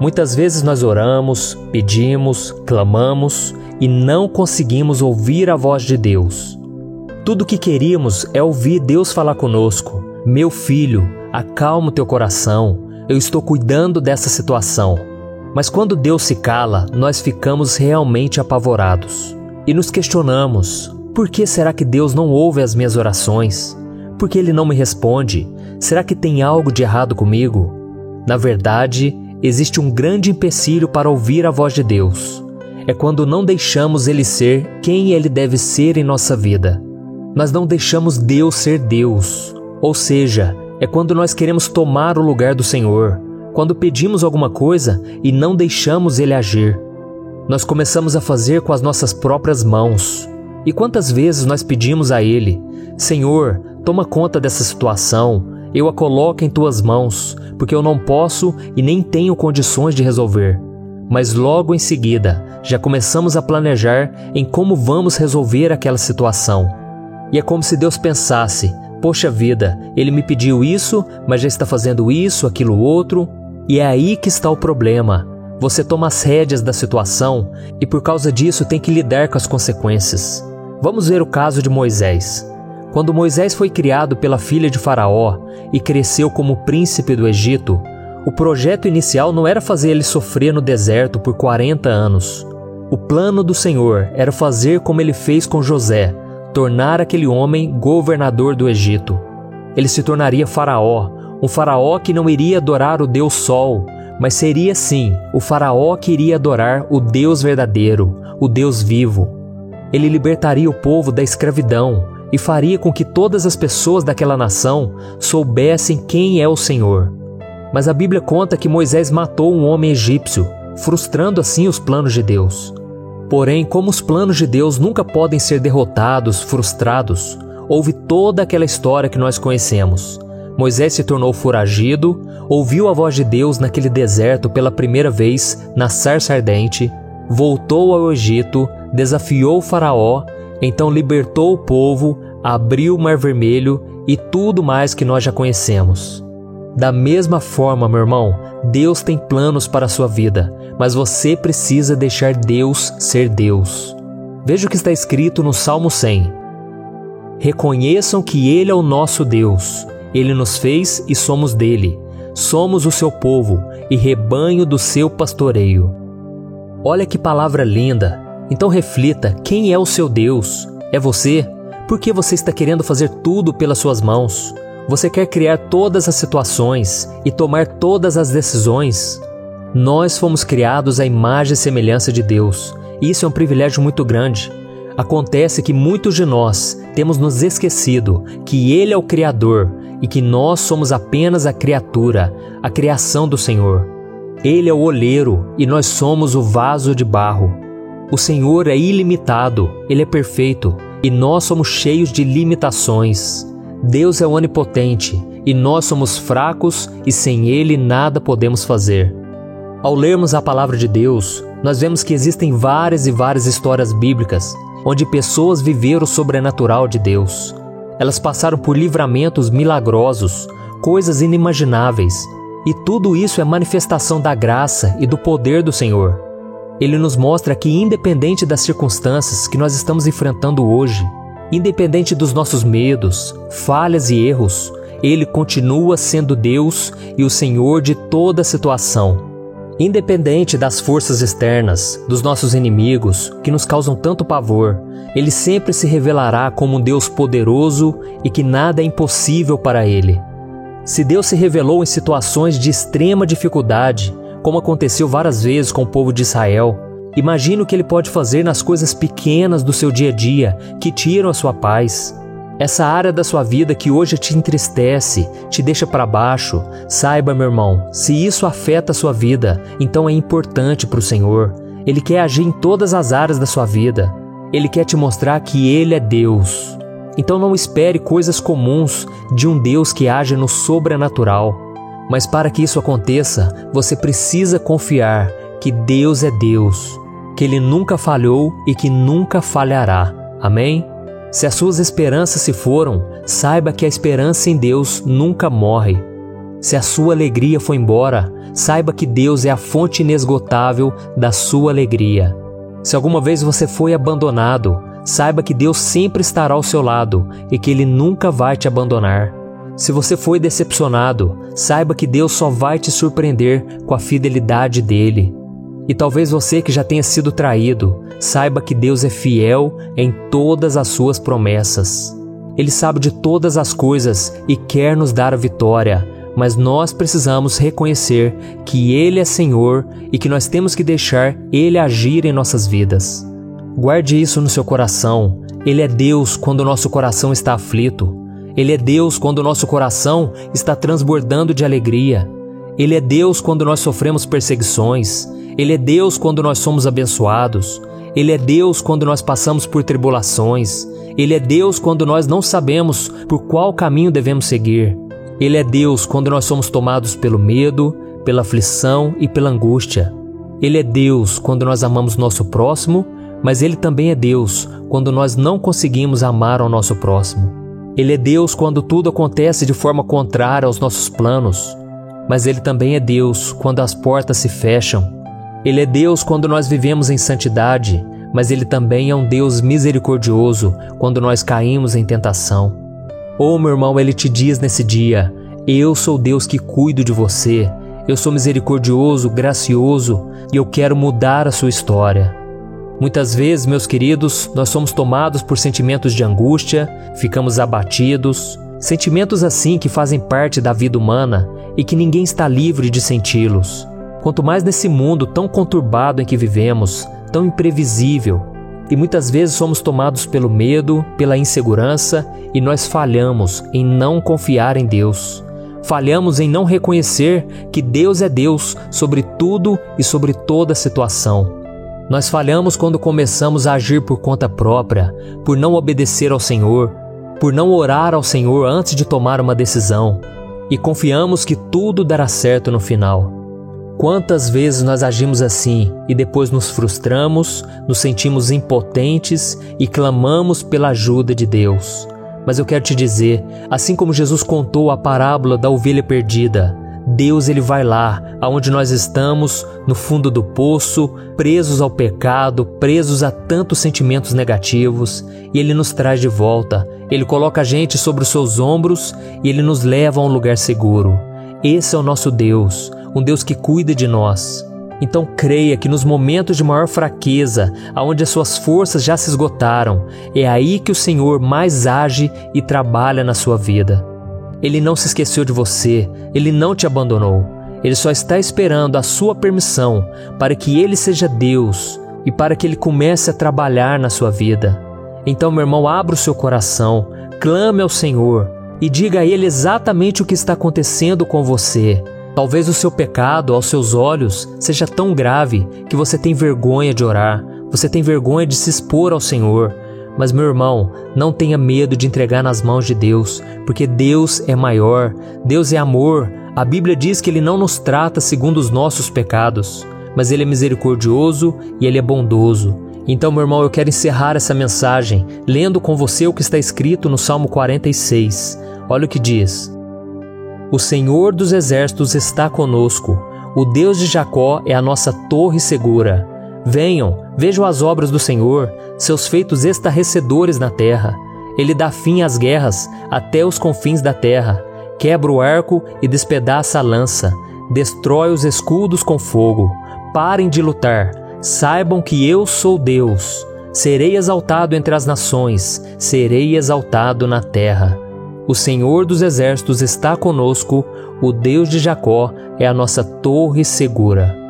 Muitas vezes nós oramos, pedimos, clamamos e não conseguimos ouvir a voz de Deus. Tudo o que queríamos é ouvir Deus falar conosco. Meu filho, acalma o teu coração, eu estou cuidando dessa situação. Mas quando Deus se cala, nós ficamos realmente apavorados e nos questionamos: por que será que Deus não ouve as minhas orações? Por que ele não me responde? Será que tem algo de errado comigo? Na verdade, existe um grande empecilho para ouvir a voz de Deus. É quando não deixamos ele ser quem ele deve ser em nossa vida. Nós não deixamos Deus ser Deus. Ou seja, é quando nós queremos tomar o lugar do Senhor, quando pedimos alguma coisa e não deixamos ele agir. Nós começamos a fazer com as nossas próprias mãos. E quantas vezes nós pedimos a ele: Senhor, toma conta dessa situação, eu a coloco em tuas mãos, porque eu não posso e nem tenho condições de resolver. Mas logo em seguida, já começamos a planejar em como vamos resolver aquela situação. E é como se Deus pensasse: Poxa vida, ele me pediu isso, mas já está fazendo isso, aquilo outro. E é aí que está o problema. Você toma as rédeas da situação e por causa disso tem que lidar com as consequências. Vamos ver o caso de Moisés. Quando Moisés foi criado pela filha de Faraó e cresceu como príncipe do Egito, o projeto inicial não era fazer ele sofrer no deserto por 40 anos. O plano do Senhor era fazer como ele fez com José, tornar aquele homem governador do Egito. Ele se tornaria Faraó, um Faraó que não iria adorar o Deus Sol, mas seria sim o Faraó que iria adorar o Deus verdadeiro, o Deus vivo. Ele libertaria o povo da escravidão e faria com que todas as pessoas daquela nação soubessem quem é o Senhor. Mas a Bíblia conta que Moisés matou um homem egípcio, frustrando assim os planos de Deus. Porém, como os planos de Deus nunca podem ser derrotados, frustrados, houve toda aquela história que nós conhecemos. Moisés se tornou foragido, ouviu a voz de Deus naquele deserto pela primeira vez na sarça ardente, voltou ao Egito, desafiou o Faraó então libertou o povo, abriu o Mar Vermelho e tudo mais que nós já conhecemos. Da mesma forma, meu irmão, Deus tem planos para a sua vida, mas você precisa deixar Deus ser Deus. Veja o que está escrito no Salmo 100. Reconheçam que Ele é o nosso Deus. Ele nos fez e somos dele. Somos o seu povo e rebanho do seu pastoreio. Olha que palavra linda! Então reflita: quem é o seu Deus? É você? Por que você está querendo fazer tudo pelas suas mãos? Você quer criar todas as situações e tomar todas as decisões? Nós fomos criados à imagem e semelhança de Deus, isso é um privilégio muito grande. Acontece que muitos de nós temos nos esquecido que Ele é o Criador e que nós somos apenas a criatura, a criação do Senhor. Ele é o olheiro e nós somos o vaso de barro. O Senhor é ilimitado, Ele é perfeito e nós somos cheios de limitações. Deus é onipotente e nós somos fracos e sem Ele nada podemos fazer. Ao lermos a palavra de Deus, nós vemos que existem várias e várias histórias bíblicas onde pessoas viveram o sobrenatural de Deus. Elas passaram por livramentos milagrosos, coisas inimagináveis, e tudo isso é manifestação da graça e do poder do Senhor. Ele nos mostra que, independente das circunstâncias que nós estamos enfrentando hoje, independente dos nossos medos, falhas e erros, Ele continua sendo Deus e o Senhor de toda a situação. Independente das forças externas, dos nossos inimigos, que nos causam tanto pavor, Ele sempre se revelará como um Deus poderoso e que nada é impossível para Ele. Se Deus se revelou em situações de extrema dificuldade, como aconteceu várias vezes com o povo de Israel. Imagine o que ele pode fazer nas coisas pequenas do seu dia a dia que tiram a sua paz. Essa área da sua vida que hoje te entristece, te deixa para baixo, saiba, meu irmão, se isso afeta a sua vida, então é importante para o Senhor. Ele quer agir em todas as áreas da sua vida. Ele quer te mostrar que Ele é Deus. Então não espere coisas comuns de um Deus que age no sobrenatural. Mas para que isso aconteça, você precisa confiar que Deus é Deus, que Ele nunca falhou e que nunca falhará. Amém? Se as suas esperanças se foram, saiba que a esperança em Deus nunca morre. Se a sua alegria foi embora, saiba que Deus é a fonte inesgotável da sua alegria. Se alguma vez você foi abandonado, saiba que Deus sempre estará ao seu lado e que Ele nunca vai te abandonar. Se você foi decepcionado, saiba que Deus só vai te surpreender com a fidelidade dele. E talvez você que já tenha sido traído, saiba que Deus é fiel em todas as suas promessas. Ele sabe de todas as coisas e quer nos dar a vitória, mas nós precisamos reconhecer que Ele é Senhor e que nós temos que deixar Ele agir em nossas vidas. Guarde isso no seu coração. Ele é Deus quando o nosso coração está aflito. Ele é Deus quando o nosso coração está transbordando de alegria. Ele é Deus quando nós sofremos perseguições. Ele é Deus quando nós somos abençoados. Ele é Deus quando nós passamos por tribulações. Ele é Deus quando nós não sabemos por qual caminho devemos seguir. Ele é Deus quando nós somos tomados pelo medo, pela aflição e pela angústia. Ele é Deus quando nós amamos nosso próximo, mas Ele também é Deus quando nós não conseguimos amar ao nosso próximo. Ele é Deus quando tudo acontece de forma contrária aos nossos planos, mas Ele também é Deus quando as portas se fecham. Ele é Deus quando nós vivemos em santidade, mas Ele também é um Deus misericordioso quando nós caímos em tentação. Oh, meu irmão, Ele te diz nesse dia: Eu sou Deus que cuido de você, eu sou misericordioso, gracioso e eu quero mudar a sua história. Muitas vezes, meus queridos, nós somos tomados por sentimentos de angústia, ficamos abatidos, sentimentos assim que fazem parte da vida humana e que ninguém está livre de senti-los. Quanto mais nesse mundo tão conturbado em que vivemos, tão imprevisível, e muitas vezes somos tomados pelo medo, pela insegurança e nós falhamos em não confiar em Deus. Falhamos em não reconhecer que Deus é Deus sobre tudo e sobre toda situação. Nós falhamos quando começamos a agir por conta própria, por não obedecer ao Senhor, por não orar ao Senhor antes de tomar uma decisão, e confiamos que tudo dará certo no final. Quantas vezes nós agimos assim e depois nos frustramos, nos sentimos impotentes e clamamos pela ajuda de Deus? Mas eu quero te dizer, assim como Jesus contou a parábola da ovelha perdida, Deus ele vai lá, aonde nós estamos, no fundo do poço, presos ao pecado, presos a tantos sentimentos negativos, e ele nos traz de volta. Ele coloca a gente sobre os seus ombros e ele nos leva a um lugar seguro. Esse é o nosso Deus, um Deus que cuida de nós. Então creia que nos momentos de maior fraqueza, aonde as suas forças já se esgotaram, é aí que o Senhor mais age e trabalha na sua vida. Ele não se esqueceu de você, ele não te abandonou. Ele só está esperando a sua permissão para que ele seja Deus e para que ele comece a trabalhar na sua vida. Então, meu irmão, abra o seu coração, clame ao Senhor e diga a ele exatamente o que está acontecendo com você. Talvez o seu pecado aos seus olhos seja tão grave que você tem vergonha de orar, você tem vergonha de se expor ao Senhor. Mas, meu irmão, não tenha medo de entregar nas mãos de Deus, porque Deus é maior, Deus é amor. A Bíblia diz que Ele não nos trata segundo os nossos pecados, mas Ele é misericordioso e Ele é bondoso. Então, meu irmão, eu quero encerrar essa mensagem lendo com você o que está escrito no Salmo 46. Olha o que diz: O Senhor dos exércitos está conosco, o Deus de Jacó é a nossa torre segura. Venham, vejam as obras do Senhor, seus feitos estarrecedores na terra. Ele dá fim às guerras até os confins da terra, quebra o arco e despedaça a lança, destrói os escudos com fogo. Parem de lutar, saibam que eu sou Deus. Serei exaltado entre as nações, serei exaltado na terra. O Senhor dos exércitos está conosco, o Deus de Jacó é a nossa torre segura.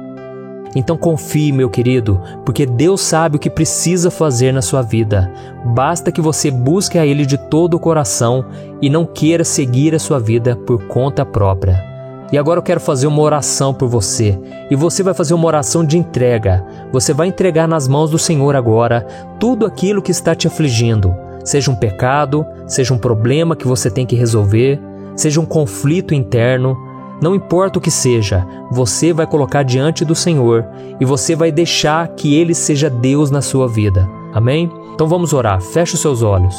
Então confie, meu querido, porque Deus sabe o que precisa fazer na sua vida. Basta que você busque a Ele de todo o coração e não queira seguir a sua vida por conta própria. E agora eu quero fazer uma oração por você. E você vai fazer uma oração de entrega. Você vai entregar nas mãos do Senhor agora tudo aquilo que está te afligindo. Seja um pecado, seja um problema que você tem que resolver, seja um conflito interno, não importa o que seja, você vai colocar diante do Senhor e você vai deixar que Ele seja Deus na sua vida. Amém? Então vamos orar. Feche os seus olhos.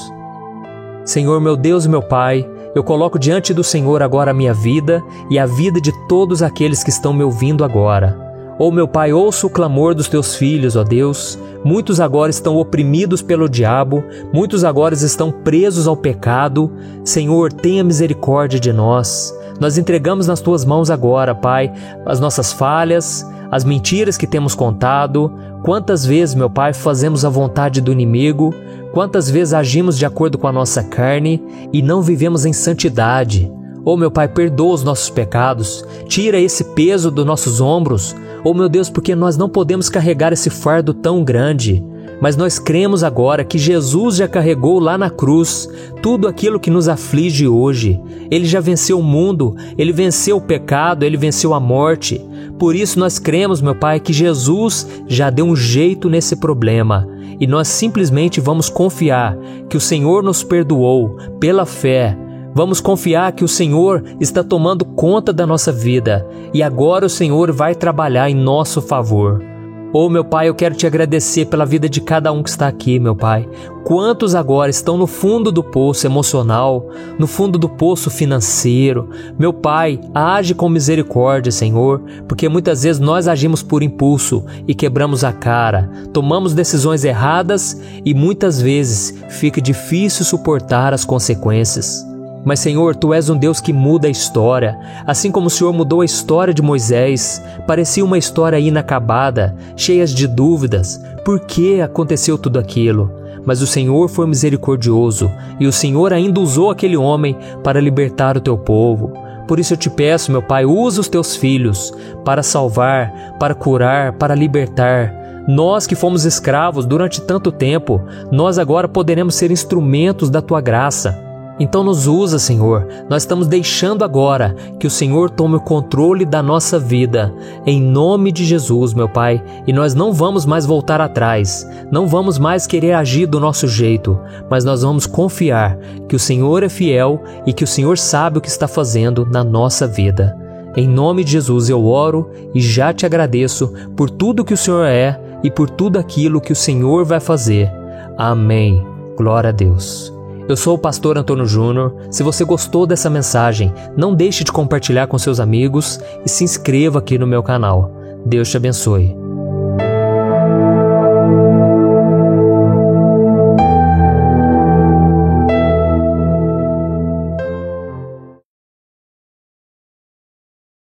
Senhor, meu Deus e meu Pai, Eu coloco diante do Senhor agora a minha vida e a vida de todos aqueles que estão me ouvindo agora. Oh meu Pai, ouça o clamor dos teus filhos, ó Deus. Muitos agora estão oprimidos pelo diabo, muitos agora estão presos ao pecado. Senhor, tenha misericórdia de nós. Nós entregamos nas tuas mãos agora, Pai, as nossas falhas, as mentiras que temos contado. Quantas vezes, meu Pai, fazemos a vontade do inimigo? Quantas vezes agimos de acordo com a nossa carne e não vivemos em santidade? Oh, meu Pai, perdoa os nossos pecados, tira esse peso dos nossos ombros. Oh, meu Deus, porque nós não podemos carregar esse fardo tão grande. Mas nós cremos agora que Jesus já carregou lá na cruz tudo aquilo que nos aflige hoje. Ele já venceu o mundo, ele venceu o pecado, ele venceu a morte. Por isso nós cremos, meu Pai, que Jesus já deu um jeito nesse problema. E nós simplesmente vamos confiar que o Senhor nos perdoou pela fé Vamos confiar que o Senhor está tomando conta da nossa vida e agora o Senhor vai trabalhar em nosso favor. Oh, meu Pai, eu quero te agradecer pela vida de cada um que está aqui, meu Pai. Quantos agora estão no fundo do poço emocional, no fundo do poço financeiro? Meu Pai, age com misericórdia, Senhor, porque muitas vezes nós agimos por impulso e quebramos a cara, tomamos decisões erradas e muitas vezes fica difícil suportar as consequências. Mas, Senhor, tu és um Deus que muda a história. Assim como o Senhor mudou a história de Moisés, parecia uma história inacabada, cheia de dúvidas. Por que aconteceu tudo aquilo? Mas o Senhor foi misericordioso e o Senhor ainda usou aquele homem para libertar o teu povo. Por isso eu te peço, meu Pai, usa os teus filhos para salvar, para curar, para libertar. Nós que fomos escravos durante tanto tempo, nós agora poderemos ser instrumentos da tua graça. Então nos usa, Senhor. Nós estamos deixando agora que o Senhor tome o controle da nossa vida, em nome de Jesus, meu Pai. E nós não vamos mais voltar atrás, não vamos mais querer agir do nosso jeito, mas nós vamos confiar que o Senhor é fiel e que o Senhor sabe o que está fazendo na nossa vida. Em nome de Jesus eu oro e já te agradeço por tudo que o Senhor é e por tudo aquilo que o Senhor vai fazer. Amém. Glória a Deus. Eu sou o pastor Antônio Júnior. Se você gostou dessa mensagem, não deixe de compartilhar com seus amigos e se inscreva aqui no meu canal. Deus te abençoe.